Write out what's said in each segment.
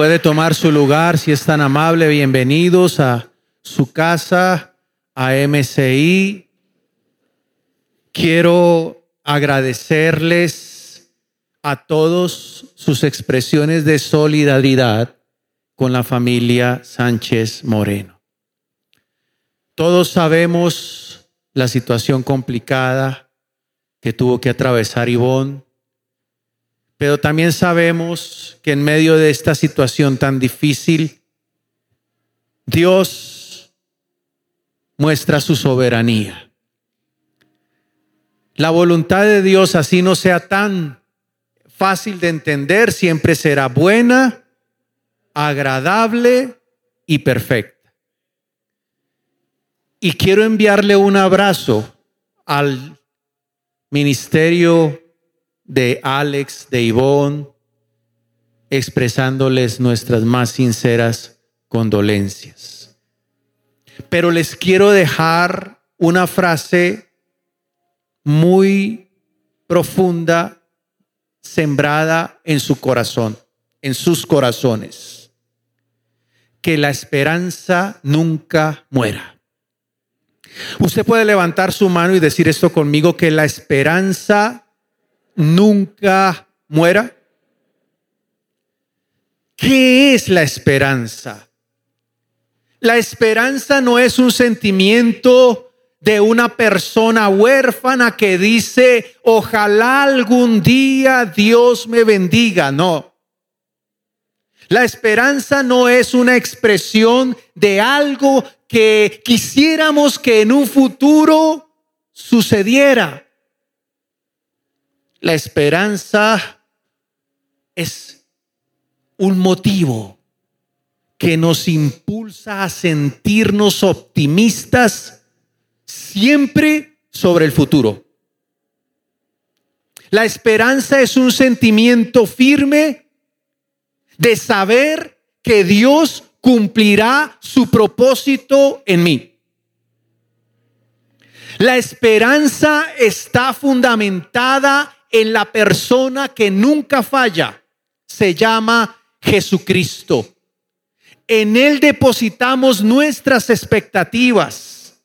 puede tomar su lugar, si es tan amable, bienvenidos a su casa, a MCI. Quiero agradecerles a todos sus expresiones de solidaridad con la familia Sánchez Moreno. Todos sabemos la situación complicada que tuvo que atravesar Ivonne pero también sabemos que en medio de esta situación tan difícil, Dios muestra su soberanía. La voluntad de Dios, así no sea tan fácil de entender, siempre será buena, agradable y perfecta. Y quiero enviarle un abrazo al ministerio de Alex, de Ivonne, expresándoles nuestras más sinceras condolencias. Pero les quiero dejar una frase muy profunda, sembrada en su corazón, en sus corazones. Que la esperanza nunca muera. Usted puede levantar su mano y decir esto conmigo, que la esperanza nunca muera? ¿Qué es la esperanza? La esperanza no es un sentimiento de una persona huérfana que dice, ojalá algún día Dios me bendiga. No. La esperanza no es una expresión de algo que quisiéramos que en un futuro sucediera. La esperanza es un motivo que nos impulsa a sentirnos optimistas siempre sobre el futuro. La esperanza es un sentimiento firme de saber que Dios cumplirá su propósito en mí. La esperanza está fundamentada en la persona que nunca falla. Se llama Jesucristo. En Él depositamos nuestras expectativas.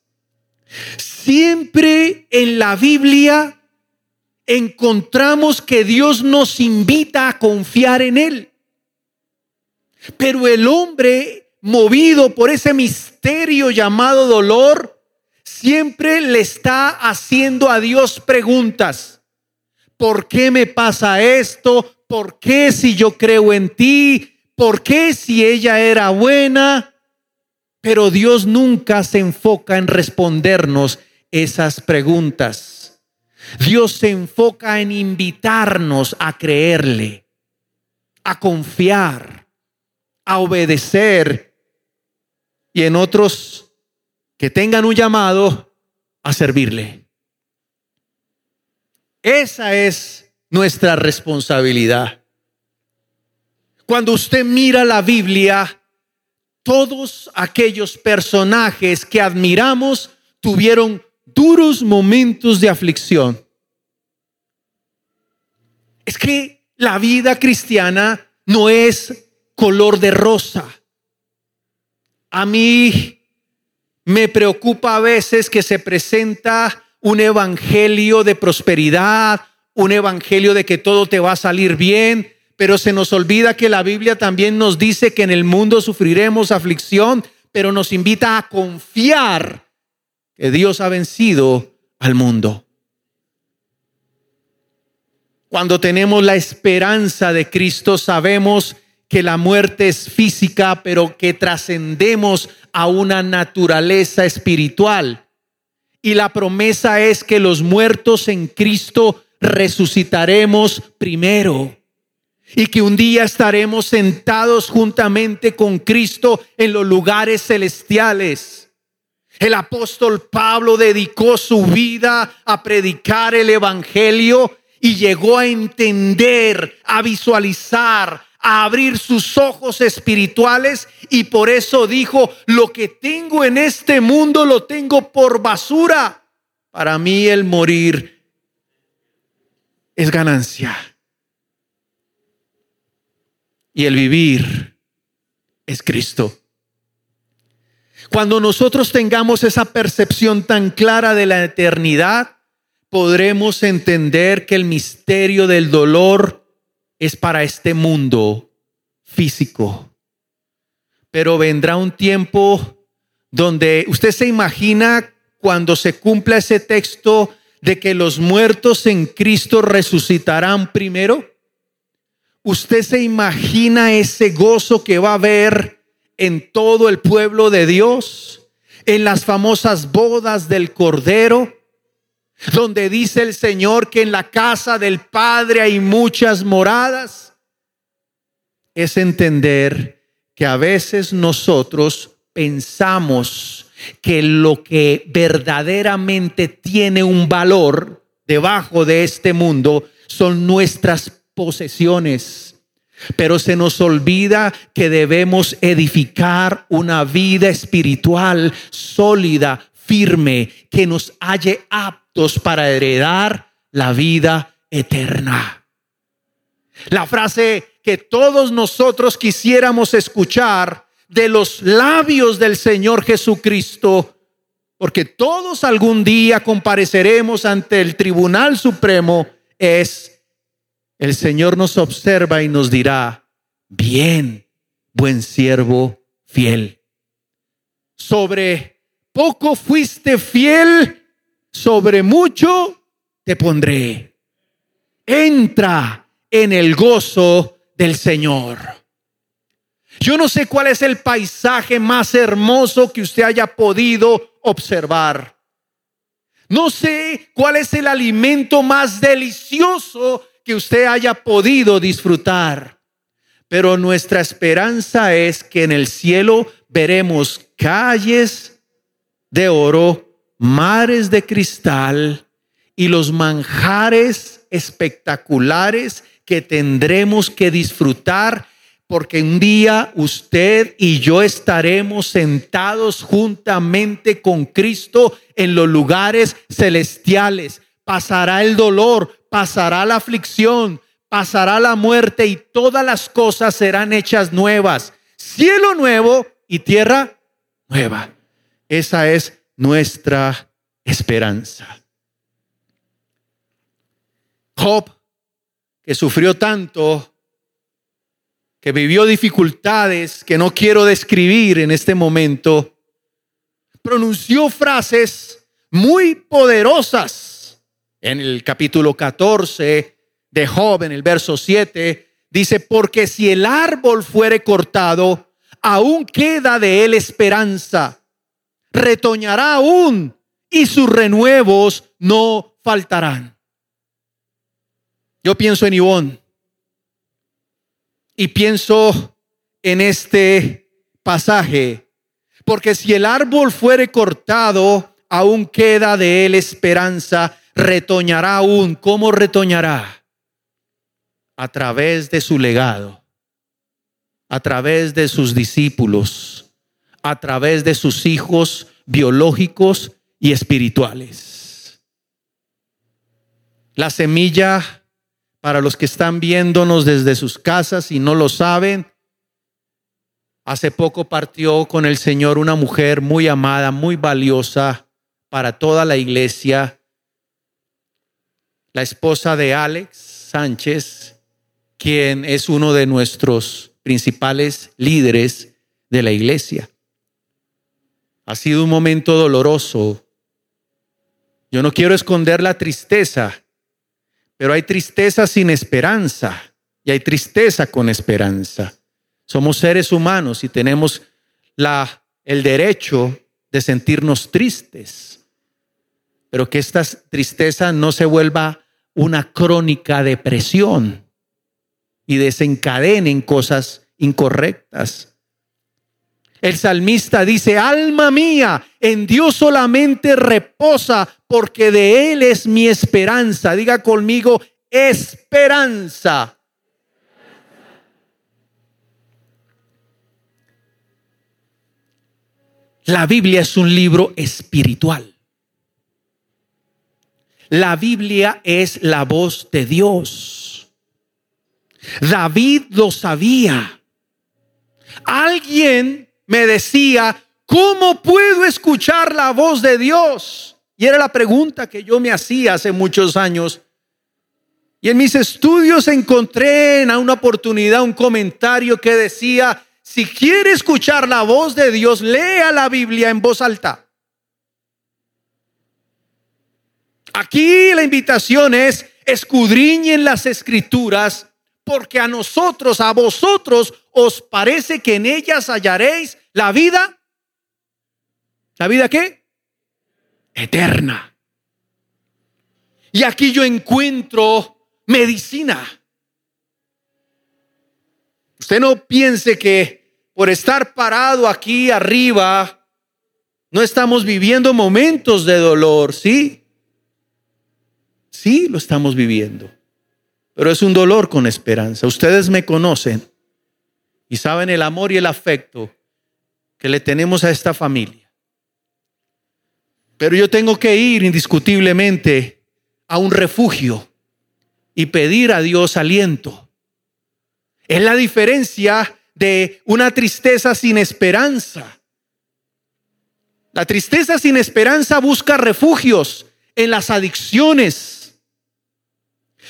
Siempre en la Biblia encontramos que Dios nos invita a confiar en Él. Pero el hombre, movido por ese misterio llamado dolor, siempre le está haciendo a Dios preguntas. ¿Por qué me pasa esto? ¿Por qué si yo creo en ti? ¿Por qué si ella era buena? Pero Dios nunca se enfoca en respondernos esas preguntas. Dios se enfoca en invitarnos a creerle, a confiar, a obedecer y en otros que tengan un llamado a servirle. Esa es nuestra responsabilidad. Cuando usted mira la Biblia, todos aquellos personajes que admiramos tuvieron duros momentos de aflicción. Es que la vida cristiana no es color de rosa. A mí me preocupa a veces que se presenta un evangelio de prosperidad, un evangelio de que todo te va a salir bien, pero se nos olvida que la Biblia también nos dice que en el mundo sufriremos aflicción, pero nos invita a confiar que Dios ha vencido al mundo. Cuando tenemos la esperanza de Cristo, sabemos que la muerte es física, pero que trascendemos a una naturaleza espiritual y la promesa es que los muertos en Cristo resucitaremos primero y que un día estaremos sentados juntamente con Cristo en los lugares celestiales. El apóstol Pablo dedicó su vida a predicar el Evangelio y llegó a entender, a visualizar, a abrir sus ojos espirituales y por eso dijo, lo que tengo en este mundo lo tengo por basura. Para mí el morir es ganancia. Y el vivir es Cristo. Cuando nosotros tengamos esa percepción tan clara de la eternidad, podremos entender que el misterio del dolor es para este mundo físico. Pero vendrá un tiempo donde usted se imagina cuando se cumpla ese texto de que los muertos en Cristo resucitarán primero. ¿Usted se imagina ese gozo que va a haber en todo el pueblo de Dios? En las famosas bodas del Cordero, donde dice el Señor que en la casa del Padre hay muchas moradas. Es entender que a veces nosotros pensamos que lo que verdaderamente tiene un valor debajo de este mundo son nuestras posesiones. Pero se nos olvida que debemos edificar una vida espiritual sólida, firme, que nos halle aptos para heredar la vida eterna. La frase que todos nosotros quisiéramos escuchar de los labios del Señor Jesucristo, porque todos algún día compareceremos ante el Tribunal Supremo, es, el Señor nos observa y nos dirá, bien, buen siervo fiel. Sobre poco fuiste fiel, sobre mucho te pondré. Entra en el gozo del Señor. Yo no sé cuál es el paisaje más hermoso que usted haya podido observar. No sé cuál es el alimento más delicioso que usted haya podido disfrutar. Pero nuestra esperanza es que en el cielo veremos calles de oro, mares de cristal y los manjares espectaculares que tendremos que disfrutar porque un día usted y yo estaremos sentados juntamente con Cristo en los lugares celestiales. Pasará el dolor, pasará la aflicción, pasará la muerte y todas las cosas serán hechas nuevas. Cielo nuevo y tierra nueva. Esa es nuestra esperanza. Job, que sufrió tanto, que vivió dificultades que no quiero describir en este momento, pronunció frases muy poderosas. En el capítulo 14 de Job, en el verso 7, dice, porque si el árbol fuere cortado, aún queda de él esperanza, retoñará aún y sus renuevos no faltarán. Yo pienso en Ivón y pienso en este pasaje, porque si el árbol fuere cortado, aún queda de él esperanza, retoñará aún. ¿Cómo retoñará? A través de su legado, a través de sus discípulos, a través de sus hijos biológicos y espirituales. La semilla para los que están viéndonos desde sus casas y no lo saben, hace poco partió con el Señor una mujer muy amada, muy valiosa para toda la iglesia, la esposa de Alex Sánchez, quien es uno de nuestros principales líderes de la iglesia. Ha sido un momento doloroso. Yo no quiero esconder la tristeza pero hay tristeza sin esperanza y hay tristeza con esperanza. Somos seres humanos y tenemos la, el derecho de sentirnos tristes, pero que esta tristeza no se vuelva una crónica depresión y desencadenen cosas incorrectas. El salmista dice, alma mía, en Dios solamente reposa, porque de Él es mi esperanza. Diga conmigo, esperanza. La Biblia es un libro espiritual. La Biblia es la voz de Dios. David lo sabía. Alguien me decía, ¿cómo puedo escuchar la voz de Dios? Y era la pregunta que yo me hacía hace muchos años. Y en mis estudios encontré en una oportunidad un comentario que decía, si quiere escuchar la voz de Dios, lea la Biblia en voz alta. Aquí la invitación es escudriñen las escrituras porque a nosotros, a vosotros, os parece que en ellas hallaréis la vida. ¿La vida qué? Eterna. Y aquí yo encuentro medicina. Usted no piense que por estar parado aquí arriba, no estamos viviendo momentos de dolor, ¿sí? Sí, lo estamos viviendo pero es un dolor con esperanza. Ustedes me conocen y saben el amor y el afecto que le tenemos a esta familia. Pero yo tengo que ir indiscutiblemente a un refugio y pedir a Dios aliento. Es la diferencia de una tristeza sin esperanza. La tristeza sin esperanza busca refugios en las adicciones,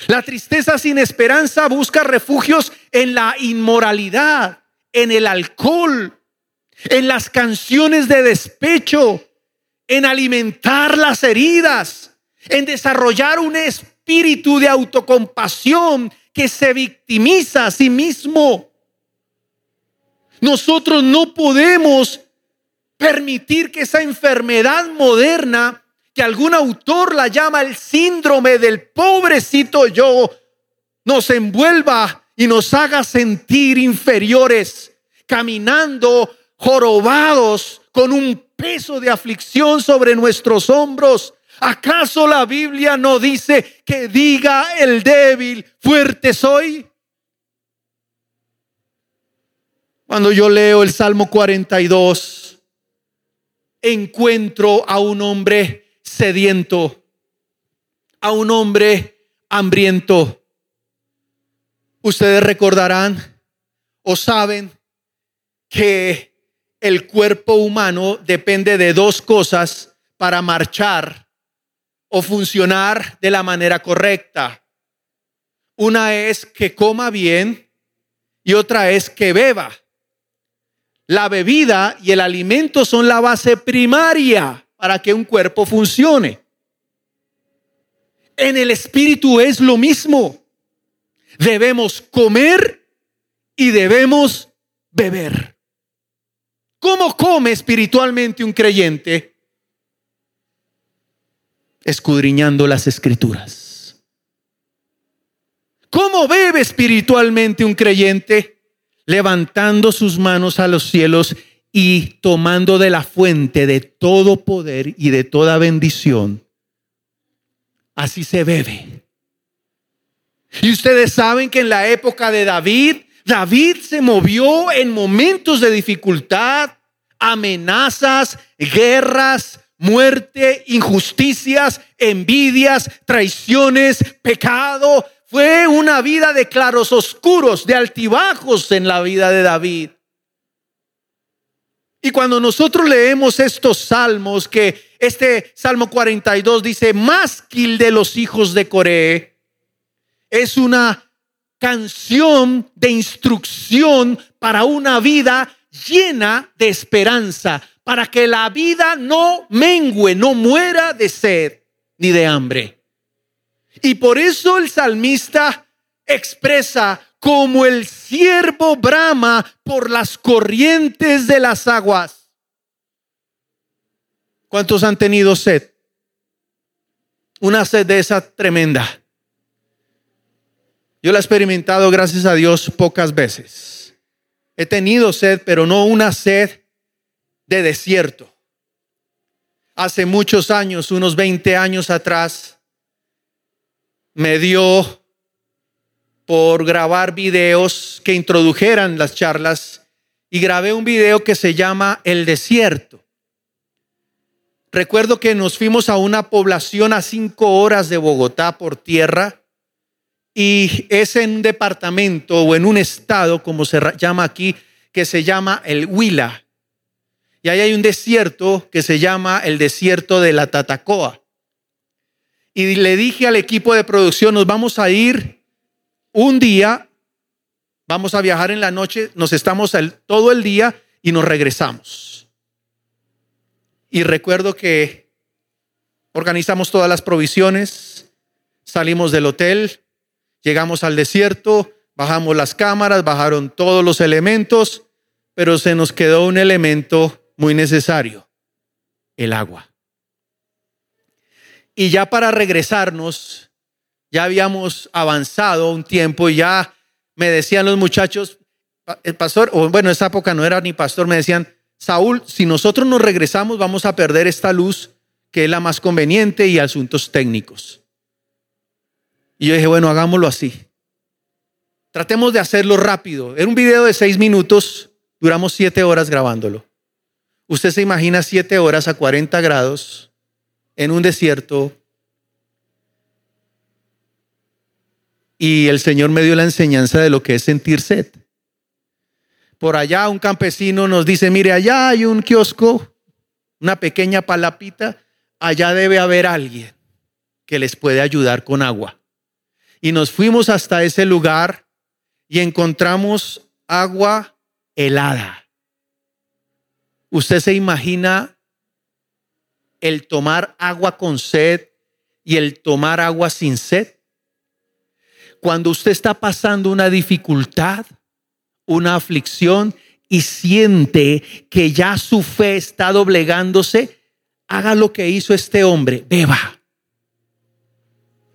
la tristeza sin esperanza busca refugios en la inmoralidad, en el alcohol, en las canciones de despecho, en alimentar las heridas, en desarrollar un espíritu de autocompasión que se victimiza a sí mismo. Nosotros no podemos permitir que esa enfermedad moderna que algún autor la llama el síndrome del pobrecito yo, nos envuelva y nos haga sentir inferiores, caminando jorobados con un peso de aflicción sobre nuestros hombros. ¿Acaso la Biblia no dice que diga el débil, fuerte soy? Cuando yo leo el Salmo 42, encuentro a un hombre sediento, a un hombre hambriento. Ustedes recordarán o saben que el cuerpo humano depende de dos cosas para marchar o funcionar de la manera correcta. Una es que coma bien y otra es que beba. La bebida y el alimento son la base primaria para que un cuerpo funcione. En el espíritu es lo mismo. Debemos comer y debemos beber. ¿Cómo come espiritualmente un creyente? Escudriñando las escrituras. ¿Cómo bebe espiritualmente un creyente? Levantando sus manos a los cielos y tomando de la fuente de todo poder y de toda bendición. Así se bebe. Y ustedes saben que en la época de David, David se movió en momentos de dificultad, amenazas, guerras, muerte, injusticias, envidias, traiciones, pecado. Fue una vida de claros oscuros, de altibajos en la vida de David. Y cuando nosotros leemos estos salmos, que este Salmo 42 dice, másquil de los hijos de Coré, es una canción de instrucción para una vida llena de esperanza, para que la vida no mengue, no muera de sed ni de hambre. Y por eso el salmista expresa como el siervo brama por las corrientes de las aguas. ¿Cuántos han tenido sed? Una sed de esa tremenda. Yo la he experimentado, gracias a Dios, pocas veces. He tenido sed, pero no una sed de desierto. Hace muchos años, unos 20 años atrás, me dio por grabar videos que introdujeran las charlas y grabé un video que se llama El desierto. Recuerdo que nos fuimos a una población a cinco horas de Bogotá por tierra y es en un departamento o en un estado, como se llama aquí, que se llama el Huila. Y ahí hay un desierto que se llama el desierto de la Tatacoa. Y le dije al equipo de producción, nos vamos a ir un día, vamos a viajar en la noche, nos estamos todo el día y nos regresamos. Y recuerdo que organizamos todas las provisiones, salimos del hotel, llegamos al desierto, bajamos las cámaras, bajaron todos los elementos, pero se nos quedó un elemento muy necesario, el agua. Y ya para regresarnos, ya habíamos avanzado un tiempo y ya me decían los muchachos, el pastor, o bueno, esa época no era ni pastor, me decían, Saúl, si nosotros nos regresamos vamos a perder esta luz que es la más conveniente y asuntos técnicos. Y yo dije, bueno, hagámoslo así. Tratemos de hacerlo rápido. Era un video de seis minutos, duramos siete horas grabándolo. Usted se imagina siete horas a 40 grados en un desierto. Y el Señor me dio la enseñanza de lo que es sentir sed. Por allá un campesino nos dice, mire, allá hay un kiosco, una pequeña palapita, allá debe haber alguien que les puede ayudar con agua. Y nos fuimos hasta ese lugar y encontramos agua helada. ¿Usted se imagina el tomar agua con sed y el tomar agua sin sed? Cuando usted está pasando una dificultad, una aflicción y siente que ya su fe está doblegándose, haga lo que hizo este hombre, beba.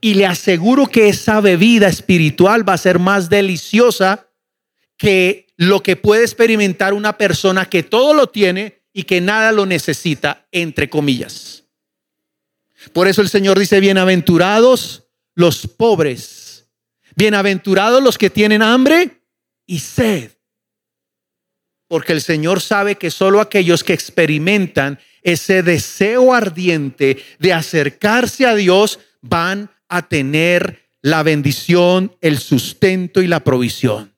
Y le aseguro que esa bebida espiritual va a ser más deliciosa que lo que puede experimentar una persona que todo lo tiene y que nada lo necesita, entre comillas. Por eso el Señor dice, bienaventurados los pobres, bienaventurados los que tienen hambre y sed. Porque el Señor sabe que solo aquellos que experimentan ese deseo ardiente de acercarse a Dios van a tener la bendición, el sustento y la provisión.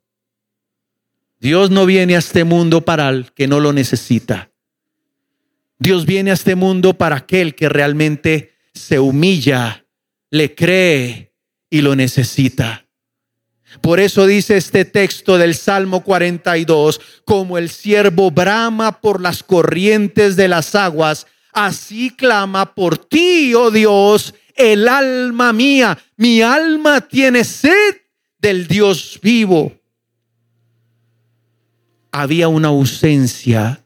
Dios no viene a este mundo para el que no lo necesita. Dios viene a este mundo para aquel que realmente se humilla, le cree y lo necesita. Por eso dice este texto del Salmo 42, como el siervo brama por las corrientes de las aguas, así clama por ti, oh Dios, el alma mía. Mi alma tiene sed del Dios vivo. Había una ausencia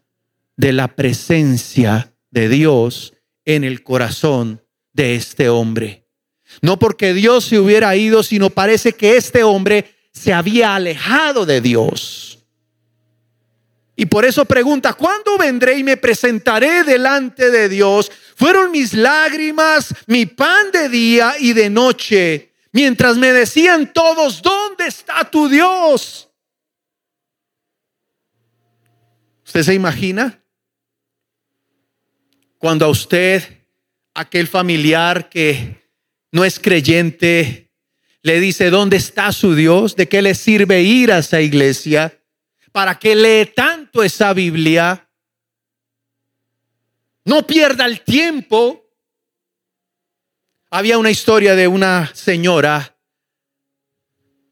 de la presencia de Dios en el corazón de este hombre. No porque Dios se hubiera ido, sino parece que este hombre se había alejado de Dios. Y por eso pregunta, ¿cuándo vendré y me presentaré delante de Dios? Fueron mis lágrimas, mi pan de día y de noche, mientras me decían todos, ¿dónde está tu Dios? ¿Usted se imagina? Cuando a usted, aquel familiar que no es creyente, le dice, ¿dónde está su Dios? ¿De qué le sirve ir a esa iglesia? ¿Para qué lee tanto esa Biblia? No pierda el tiempo. Había una historia de una señora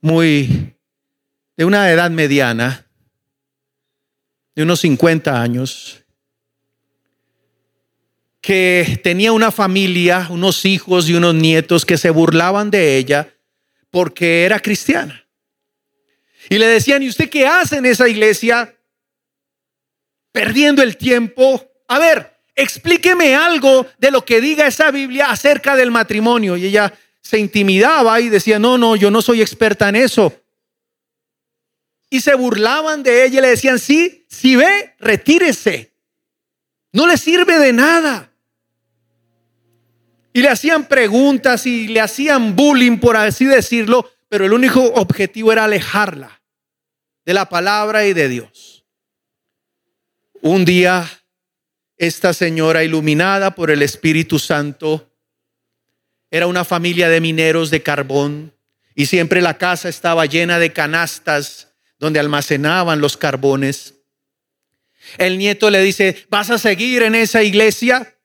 muy, de una edad mediana, de unos 50 años, que tenía una familia, unos hijos y unos nietos que se burlaban de ella porque era cristiana. Y le decían, ¿y usted qué hace en esa iglesia? Perdiendo el tiempo. A ver, explíqueme algo de lo que diga esa Biblia acerca del matrimonio. Y ella se intimidaba y decía, no, no, yo no soy experta en eso. Y se burlaban de ella y le decían, sí, si ve, retírese. No le sirve de nada. Y le hacían preguntas y le hacían bullying, por así decirlo, pero el único objetivo era alejarla de la palabra y de Dios. Un día, esta señora iluminada por el Espíritu Santo, era una familia de mineros de carbón y siempre la casa estaba llena de canastas donde almacenaban los carbones. El nieto le dice, ¿vas a seguir en esa iglesia?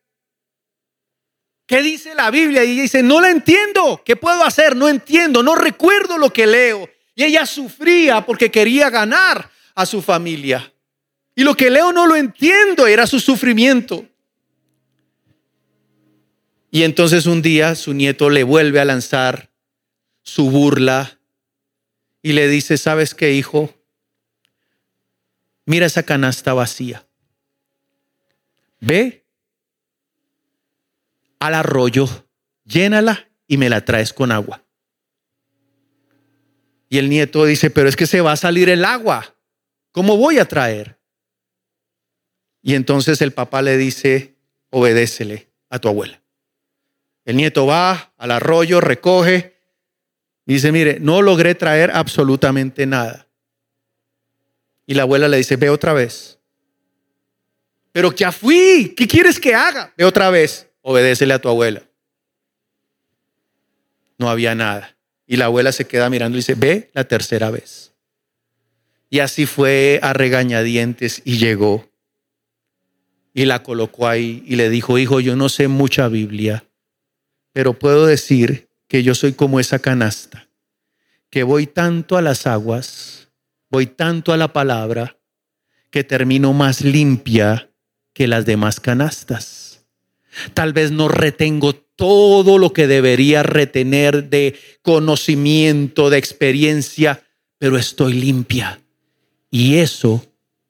¿Qué dice la Biblia? Y dice, no la entiendo. ¿Qué puedo hacer? No entiendo, no recuerdo lo que leo. Y ella sufría porque quería ganar a su familia. Y lo que leo no lo entiendo, era su sufrimiento. Y entonces un día su nieto le vuelve a lanzar su burla y le dice, ¿sabes qué, hijo? Mira esa canasta vacía. Ve al arroyo, llénala y me la traes con agua. Y el nieto dice, pero es que se va a salir el agua. ¿Cómo voy a traer? Y entonces el papá le dice, obedécele a tu abuela. El nieto va al arroyo, recoge, y dice, mire, no logré traer absolutamente nada. Y la abuela le dice, ve otra vez. Pero ya fui, ¿qué quieres que haga? Ve otra vez, obedécele a tu abuela. No había nada. Y la abuela se queda mirando y dice, ve la tercera vez. Y así fue a regañadientes y llegó. Y la colocó ahí y le dijo, hijo, yo no sé mucha Biblia, pero puedo decir que yo soy como esa canasta, que voy tanto a las aguas, voy tanto a la palabra, que termino más limpia que las demás canastas. Tal vez no retengo todo lo que debería retener de conocimiento, de experiencia, pero estoy limpia. Y eso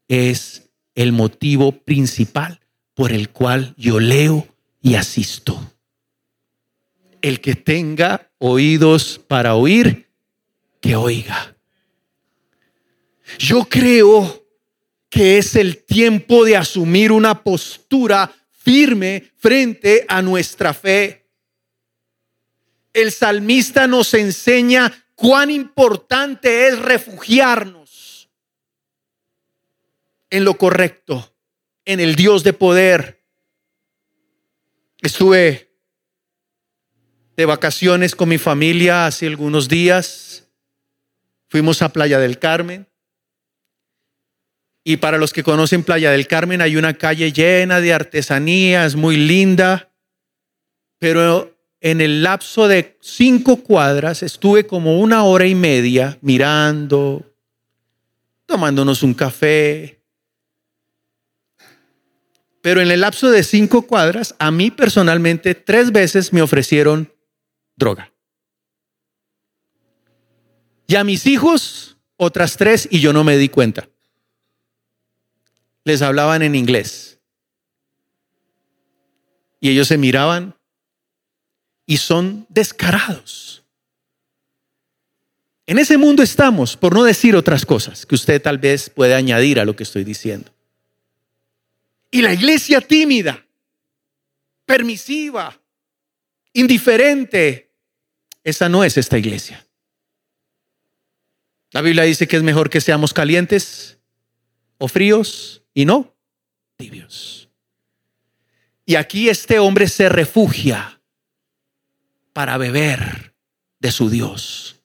es el motivo principal por el cual yo leo y asisto el que tenga oídos para oír, que oiga. Yo creo que es el tiempo de asumir una postura firme frente a nuestra fe. El salmista nos enseña cuán importante es refugiarnos en lo correcto, en el Dios de poder. Estuve de vacaciones con mi familia hace algunos días. Fuimos a Playa del Carmen. Y para los que conocen Playa del Carmen, hay una calle llena de artesanías, muy linda. Pero en el lapso de cinco cuadras estuve como una hora y media mirando, tomándonos un café. Pero en el lapso de cinco cuadras, a mí personalmente tres veces me ofrecieron droga. Y a mis hijos, otras tres, y yo no me di cuenta. Les hablaban en inglés. Y ellos se miraban y son descarados. En ese mundo estamos, por no decir otras cosas que usted tal vez puede añadir a lo que estoy diciendo. Y la iglesia tímida, permisiva, indiferente, esa no es esta iglesia. La Biblia dice que es mejor que seamos calientes o fríos y no tibios. Y aquí este hombre se refugia para beber de su Dios.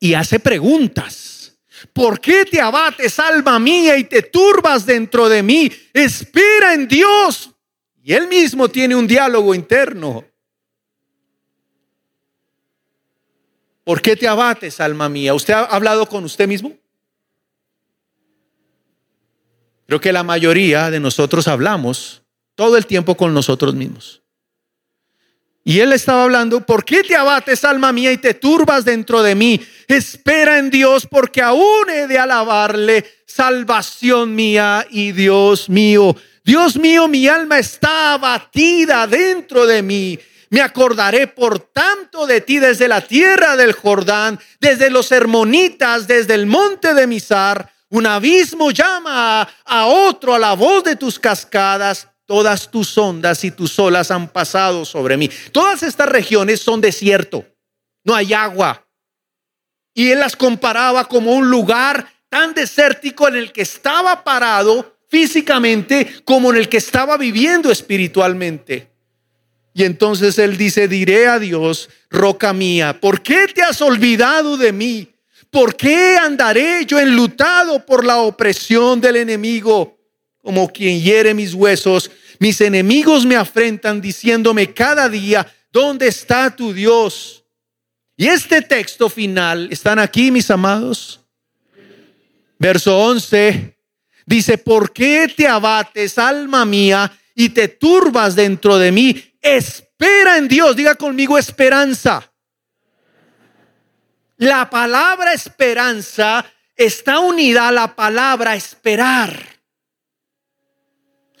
Y hace preguntas. ¿Por qué te abates, alma mía, y te turbas dentro de mí? Espera en Dios. Y él mismo tiene un diálogo interno. ¿Por qué te abates, alma mía? ¿Usted ha hablado con usted mismo? Creo que la mayoría de nosotros hablamos todo el tiempo con nosotros mismos. Y él estaba hablando, ¿por qué te abates, alma mía, y te turbas dentro de mí? Espera en Dios, porque aún he de alabarle, salvación mía y Dios mío. Dios mío, mi alma está abatida dentro de mí. Me acordaré por tanto de ti desde la tierra del Jordán, desde los hermonitas, desde el monte de Misar. Un abismo llama a, otro a la voz de tus cascadas. Todas tus ondas y tus olas han pasado sobre mí. Todas estas regiones son desierto. No hay agua. Y él las comparaba como un lugar tan desértico en el que estaba parado físicamente como en el que estaba viviendo espiritualmente. Y entonces él dice, diré a Dios, roca mía, ¿por qué te has olvidado de mí? ¿Por qué andaré yo enlutado por la opresión del enemigo? como quien hiere mis huesos. Mis enemigos me afrentan diciéndome cada día, ¿dónde está tu Dios? Y este texto final, ¿están aquí mis amados? Verso 11 dice, ¿por qué te abates, alma mía, y te turbas dentro de mí? Espera en Dios, diga conmigo esperanza. La palabra esperanza está unida a la palabra esperar.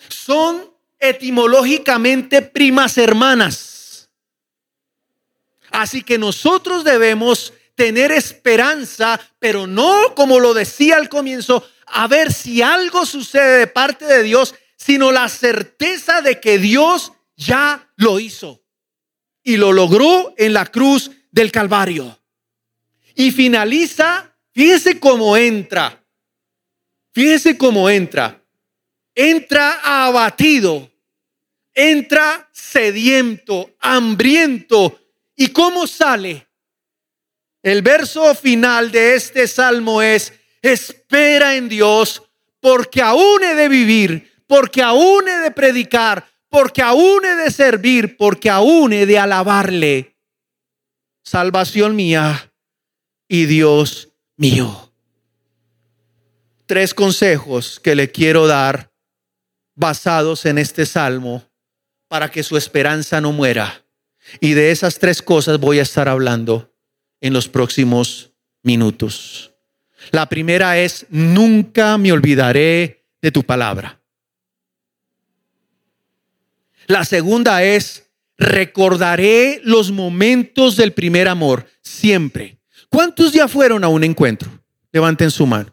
Son etimológicamente primas hermanas. Así que nosotros debemos tener esperanza, pero no como lo decía al comienzo, a ver si algo sucede de parte de Dios, sino la certeza de que Dios ya lo hizo y lo logró en la cruz del Calvario. Y finaliza, fíjese cómo entra, fíjese cómo entra, entra abatido, entra sediento, hambriento. ¿Y cómo sale? El verso final de este salmo es, espera en Dios, porque aún he de vivir, porque aún he de predicar, porque aún he de servir, porque aún he de alabarle. Salvación mía y Dios mío. Tres consejos que le quiero dar basados en este salmo para que su esperanza no muera. Y de esas tres cosas voy a estar hablando en los próximos minutos. La primera es, nunca me olvidaré de tu palabra. La segunda es, recordaré los momentos del primer amor, siempre. ¿Cuántos ya fueron a un encuentro? Levanten su mano.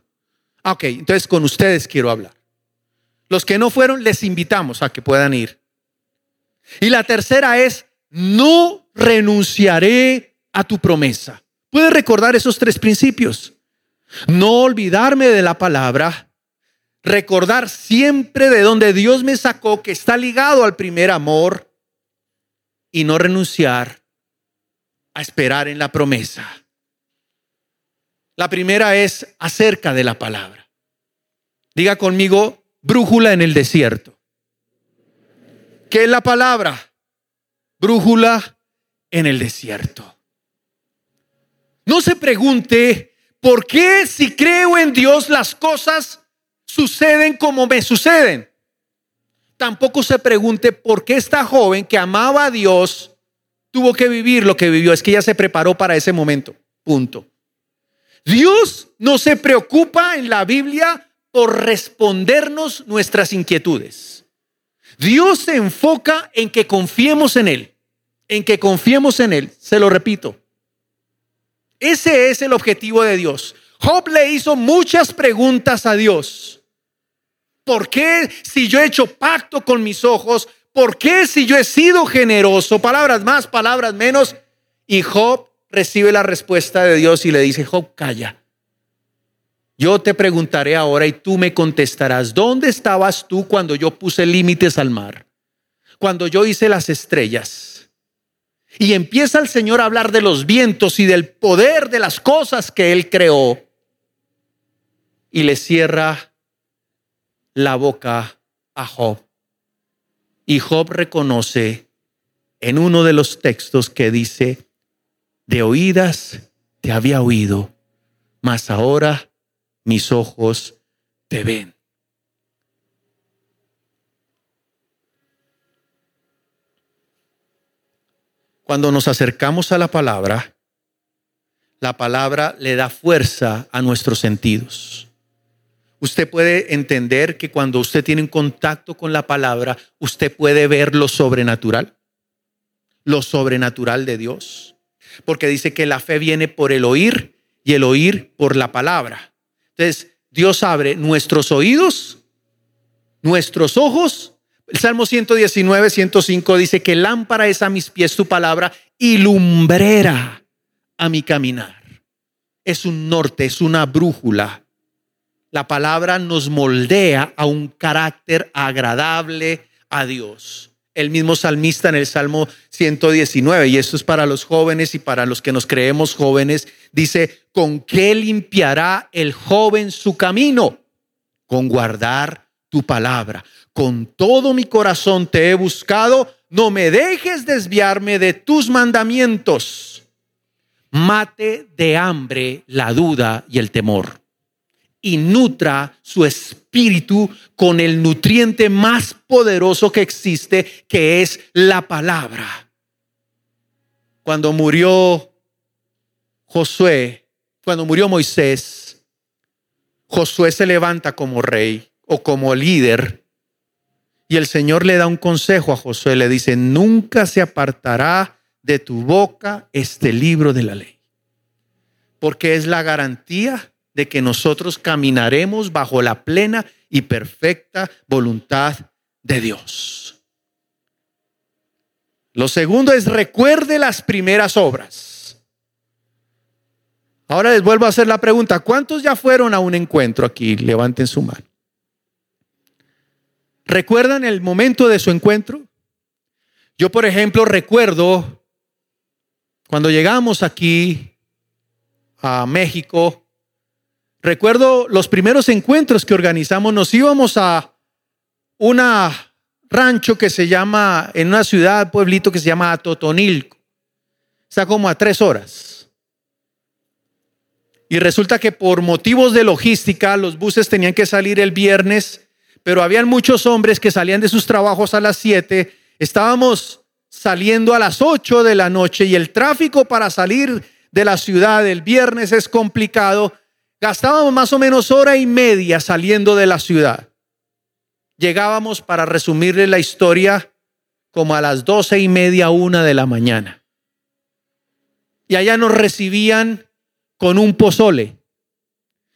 Ah, ok, entonces con ustedes quiero hablar. Los que no fueron, les invitamos a que puedan ir. Y la tercera es, no renunciaré a tu promesa. ¿Puedes recordar esos tres principios? No olvidarme de la palabra, recordar siempre de donde Dios me sacó, que está ligado al primer amor, y no renunciar a esperar en la promesa. La primera es acerca de la palabra. Diga conmigo, brújula en el desierto. ¿Qué es la palabra? Brújula en el desierto. No se pregunte, ¿por qué si creo en Dios las cosas suceden como me suceden? Tampoco se pregunte por qué esta joven que amaba a Dios tuvo que vivir lo que vivió. Es que ella se preparó para ese momento. Punto. Dios no se preocupa en la Biblia por respondernos nuestras inquietudes. Dios se enfoca en que confiemos en Él, en que confiemos en Él. Se lo repito. Ese es el objetivo de Dios. Job le hizo muchas preguntas a Dios. ¿Por qué si yo he hecho pacto con mis ojos? ¿Por qué si yo he sido generoso? Palabras más, palabras menos. Y Job recibe la respuesta de Dios y le dice, Job, calla. Yo te preguntaré ahora y tú me contestarás, ¿dónde estabas tú cuando yo puse límites al mar? Cuando yo hice las estrellas. Y empieza el Señor a hablar de los vientos y del poder de las cosas que Él creó. Y le cierra la boca a Job. Y Job reconoce en uno de los textos que dice, de oídas te había oído, mas ahora mis ojos te ven. Cuando nos acercamos a la palabra, la palabra le da fuerza a nuestros sentidos. Usted puede entender que cuando usted tiene un contacto con la palabra, usted puede ver lo sobrenatural, lo sobrenatural de Dios porque dice que la fe viene por el oír y el oír por la palabra. Entonces, Dios abre nuestros oídos, nuestros ojos. El Salmo 119, 105 dice que lámpara es a mis pies tu palabra y lumbrera a mi caminar. Es un norte, es una brújula. La palabra nos moldea a un carácter agradable a Dios el mismo salmista en el Salmo 119, y esto es para los jóvenes y para los que nos creemos jóvenes, dice, ¿con qué limpiará el joven su camino? Con guardar tu palabra. Con todo mi corazón te he buscado, no me dejes desviarme de tus mandamientos. Mate de hambre la duda y el temor y nutra su espíritu con el nutriente más poderoso que existe, que es la palabra. Cuando murió Josué, cuando murió Moisés, Josué se levanta como rey o como líder y el Señor le da un consejo a Josué, le dice, nunca se apartará de tu boca este libro de la ley, porque es la garantía de que nosotros caminaremos bajo la plena y perfecta voluntad de Dios. Lo segundo es recuerde las primeras obras. Ahora les vuelvo a hacer la pregunta, ¿cuántos ya fueron a un encuentro aquí? Levanten su mano. ¿Recuerdan el momento de su encuentro? Yo, por ejemplo, recuerdo cuando llegamos aquí a México, Recuerdo los primeros encuentros que organizamos, nos íbamos a un rancho que se llama, en una ciudad, pueblito que se llama Totonilco. Está como a tres horas. Y resulta que por motivos de logística los buses tenían que salir el viernes, pero habían muchos hombres que salían de sus trabajos a las siete. Estábamos saliendo a las ocho de la noche y el tráfico para salir de la ciudad el viernes es complicado Gastábamos más o menos hora y media saliendo de la ciudad. Llegábamos, para resumirle la historia, como a las doce y media, una de la mañana. Y allá nos recibían con un pozole.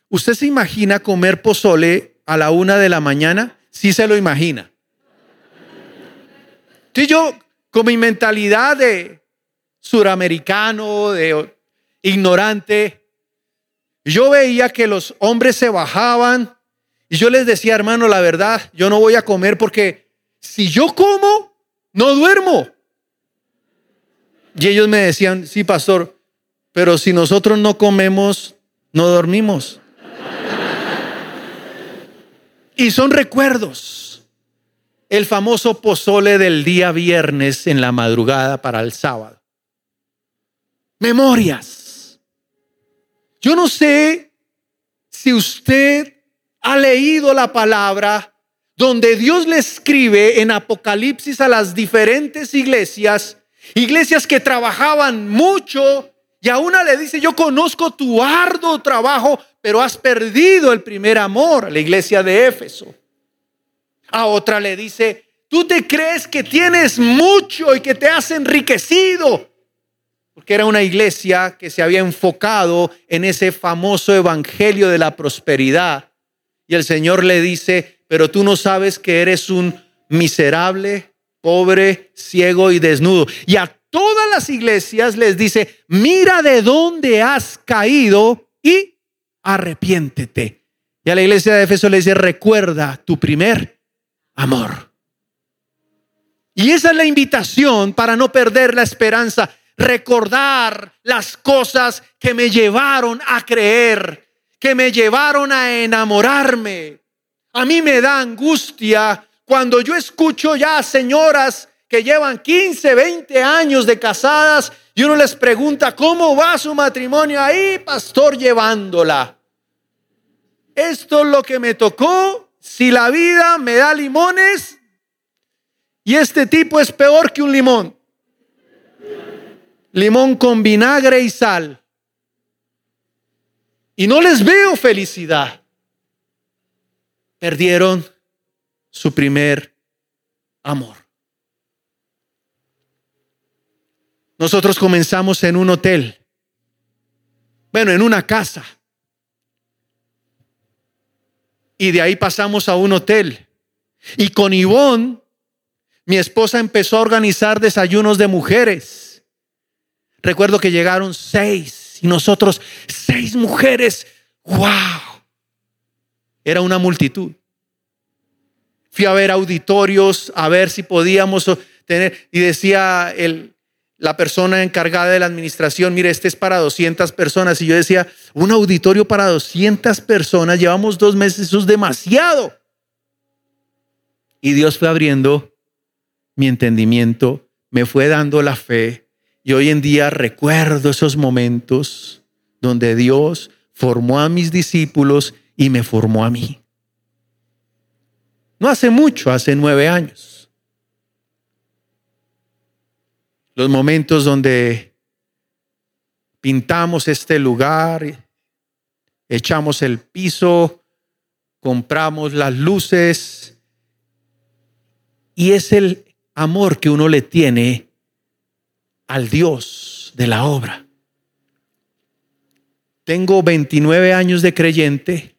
¿Usted se imagina comer pozole a la una de la mañana? Sí se lo imagina. Entonces yo, con mi mentalidad de suramericano, de ignorante, yo veía que los hombres se bajaban y yo les decía, hermano, la verdad, yo no voy a comer porque si yo como, no duermo. Y ellos me decían, sí, pastor, pero si nosotros no comemos, no dormimos. y son recuerdos. El famoso pozole del día viernes en la madrugada para el sábado. Memorias yo no sé si usted ha leído la palabra donde Dios le escribe en Apocalipsis a las diferentes iglesias, iglesias que trabajaban mucho, y a una le dice, yo conozco tu arduo trabajo, pero has perdido el primer amor, la iglesia de Éfeso. A otra le dice, tú te crees que tienes mucho y que te has enriquecido, porque era una iglesia que se había enfocado en ese famoso evangelio de la prosperidad. Y el Señor le dice, pero tú no sabes que eres un miserable, pobre, ciego y desnudo. Y a todas las iglesias les dice, mira de dónde has caído y arrepiéntete. Y a la iglesia de Éfeso le dice, recuerda tu primer amor. Y esa es la invitación para no perder la esperanza recordar las cosas que me llevaron a creer, que me llevaron a enamorarme. A mí me da angustia cuando yo escucho ya señoras que llevan 15, 20 años de casadas y uno les pregunta, ¿cómo va su matrimonio? Ahí, pastor, llevándola. Esto es lo que me tocó. Si la vida me da limones y este tipo es peor que un limón limón con vinagre y sal. Y no les veo felicidad. Perdieron su primer amor. Nosotros comenzamos en un hotel, bueno, en una casa. Y de ahí pasamos a un hotel. Y con Ivonne, mi esposa empezó a organizar desayunos de mujeres Recuerdo que llegaron seis y nosotros seis mujeres. ¡Wow! Era una multitud. Fui a ver auditorios, a ver si podíamos tener, y decía el, la persona encargada de la administración, mire, este es para 200 personas. Y yo decía, un auditorio para 200 personas, llevamos dos meses, eso es demasiado. Y Dios fue abriendo mi entendimiento, me fue dando la fe. Y hoy en día recuerdo esos momentos donde Dios formó a mis discípulos y me formó a mí. No hace mucho, hace nueve años. Los momentos donde pintamos este lugar, echamos el piso, compramos las luces y es el amor que uno le tiene al Dios de la obra. Tengo 29 años de creyente,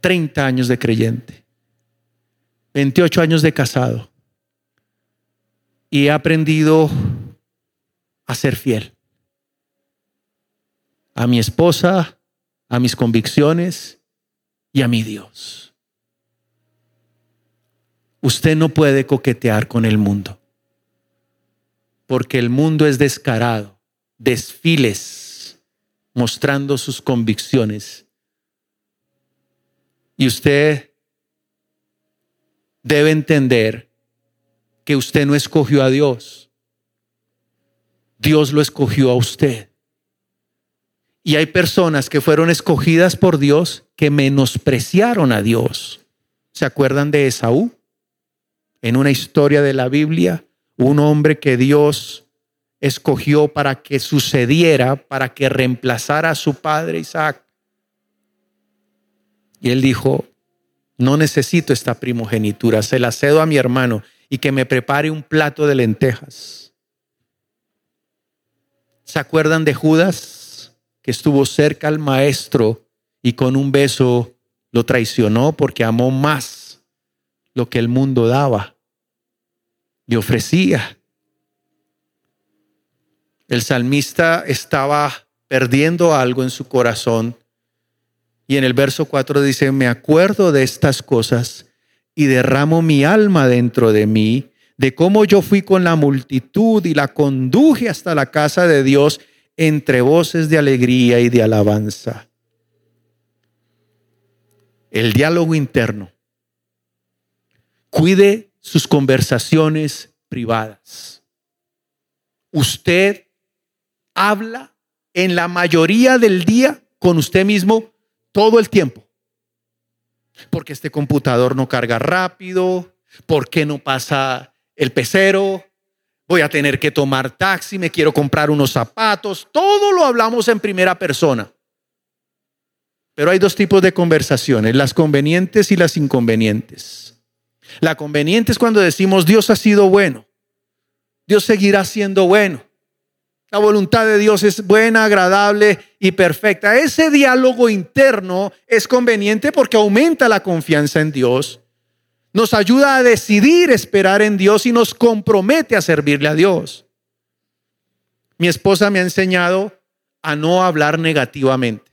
30 años de creyente, 28 años de casado y he aprendido a ser fiel a mi esposa, a mis convicciones y a mi Dios. Usted no puede coquetear con el mundo, porque el mundo es descarado, desfiles mostrando sus convicciones. Y usted debe entender que usted no escogió a Dios. Dios lo escogió a usted. Y hay personas que fueron escogidas por Dios que menospreciaron a Dios. ¿Se acuerdan de Esaú? En una historia de la Biblia, un hombre que Dios escogió para que sucediera, para que reemplazara a su padre Isaac. Y él dijo, no necesito esta primogenitura, se la cedo a mi hermano y que me prepare un plato de lentejas. ¿Se acuerdan de Judas? que estuvo cerca al maestro y con un beso lo traicionó porque amó más lo que el mundo daba y ofrecía. El salmista estaba perdiendo algo en su corazón y en el verso 4 dice, me acuerdo de estas cosas y derramo mi alma dentro de mí, de cómo yo fui con la multitud y la conduje hasta la casa de Dios entre voces de alegría y de alabanza. El diálogo interno. Cuide sus conversaciones privadas. Usted habla en la mayoría del día con usted mismo todo el tiempo. Porque este computador no carga rápido, porque no pasa el pecero, voy a tener que tomar taxi, me quiero comprar unos zapatos, todo lo hablamos en primera persona. Pero hay dos tipos de conversaciones, las convenientes y las inconvenientes. La conveniente es cuando decimos Dios ha sido bueno, Dios seguirá siendo bueno. La voluntad de Dios es buena, agradable y perfecta. Ese diálogo interno es conveniente porque aumenta la confianza en Dios nos ayuda a decidir esperar en Dios y nos compromete a servirle a Dios. Mi esposa me ha enseñado a no hablar negativamente.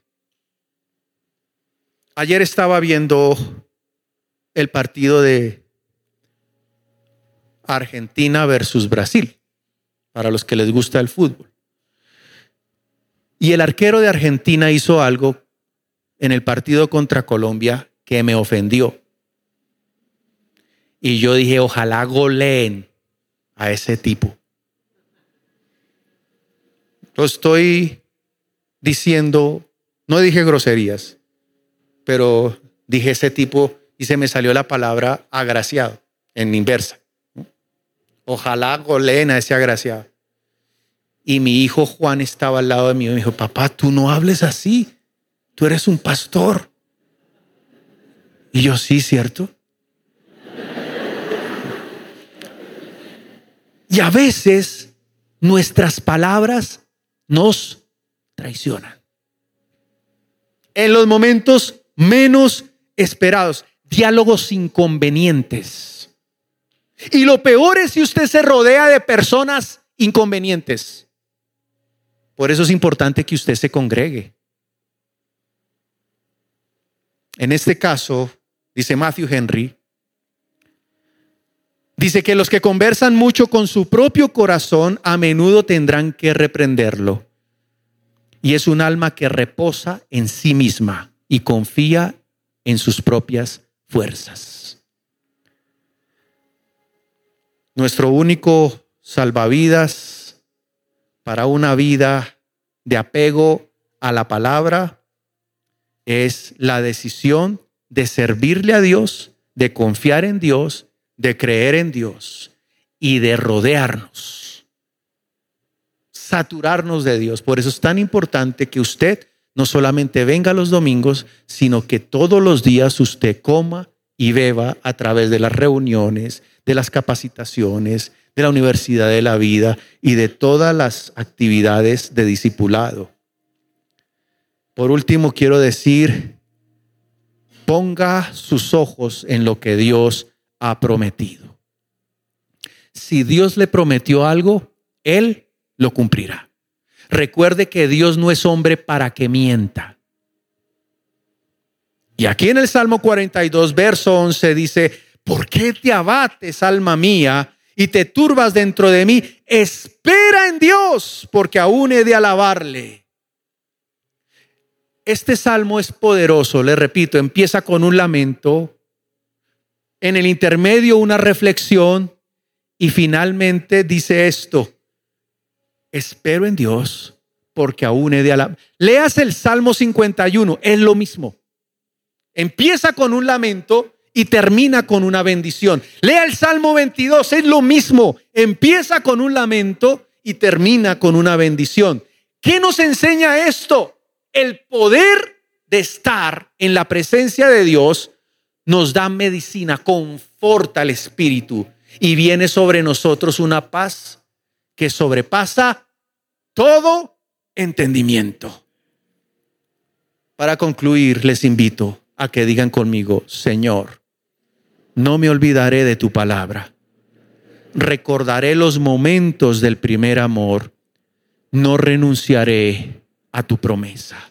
Ayer estaba viendo el partido de Argentina versus Brasil, para los que les gusta el fútbol. Y el arquero de Argentina hizo algo en el partido contra Colombia que me ofendió. Y yo dije, ojalá goleen a ese tipo. Lo estoy diciendo, no dije groserías, pero dije ese tipo y se me salió la palabra agraciado en inversa. Ojalá goleen a ese agraciado. Y mi hijo Juan estaba al lado de mí y me dijo, papá, tú no hables así, tú eres un pastor. Y yo, sí, ¿cierto? Y a veces nuestras palabras nos traicionan. En los momentos menos esperados, diálogos inconvenientes. Y lo peor es si usted se rodea de personas inconvenientes. Por eso es importante que usted se congregue. En este caso, dice Matthew Henry, Dice que los que conversan mucho con su propio corazón a menudo tendrán que reprenderlo. Y es un alma que reposa en sí misma y confía en sus propias fuerzas. Nuestro único salvavidas para una vida de apego a la palabra es la decisión de servirle a Dios, de confiar en Dios, de creer en Dios y de rodearnos, saturarnos de Dios. Por eso es tan importante que usted no solamente venga los domingos, sino que todos los días usted coma y beba a través de las reuniones, de las capacitaciones, de la Universidad de la Vida y de todas las actividades de discipulado. Por último, quiero decir, ponga sus ojos en lo que Dios ha prometido. Si Dios le prometió algo, Él lo cumplirá. Recuerde que Dios no es hombre para que mienta. Y aquí en el Salmo 42, verso 11 dice, ¿por qué te abates, alma mía, y te turbas dentro de mí? Espera en Dios, porque aún he de alabarle. Este salmo es poderoso, le repito, empieza con un lamento, en el intermedio una reflexión y finalmente dice esto, espero en Dios porque aún he de alabar. Leas el Salmo 51, es lo mismo. Empieza con un lamento y termina con una bendición. Lea el Salmo 22, es lo mismo. Empieza con un lamento y termina con una bendición. ¿Qué nos enseña esto? El poder de estar en la presencia de Dios nos da medicina, conforta el espíritu y viene sobre nosotros una paz que sobrepasa todo entendimiento. Para concluir, les invito a que digan conmigo, Señor, no me olvidaré de tu palabra. Recordaré los momentos del primer amor. No renunciaré a tu promesa.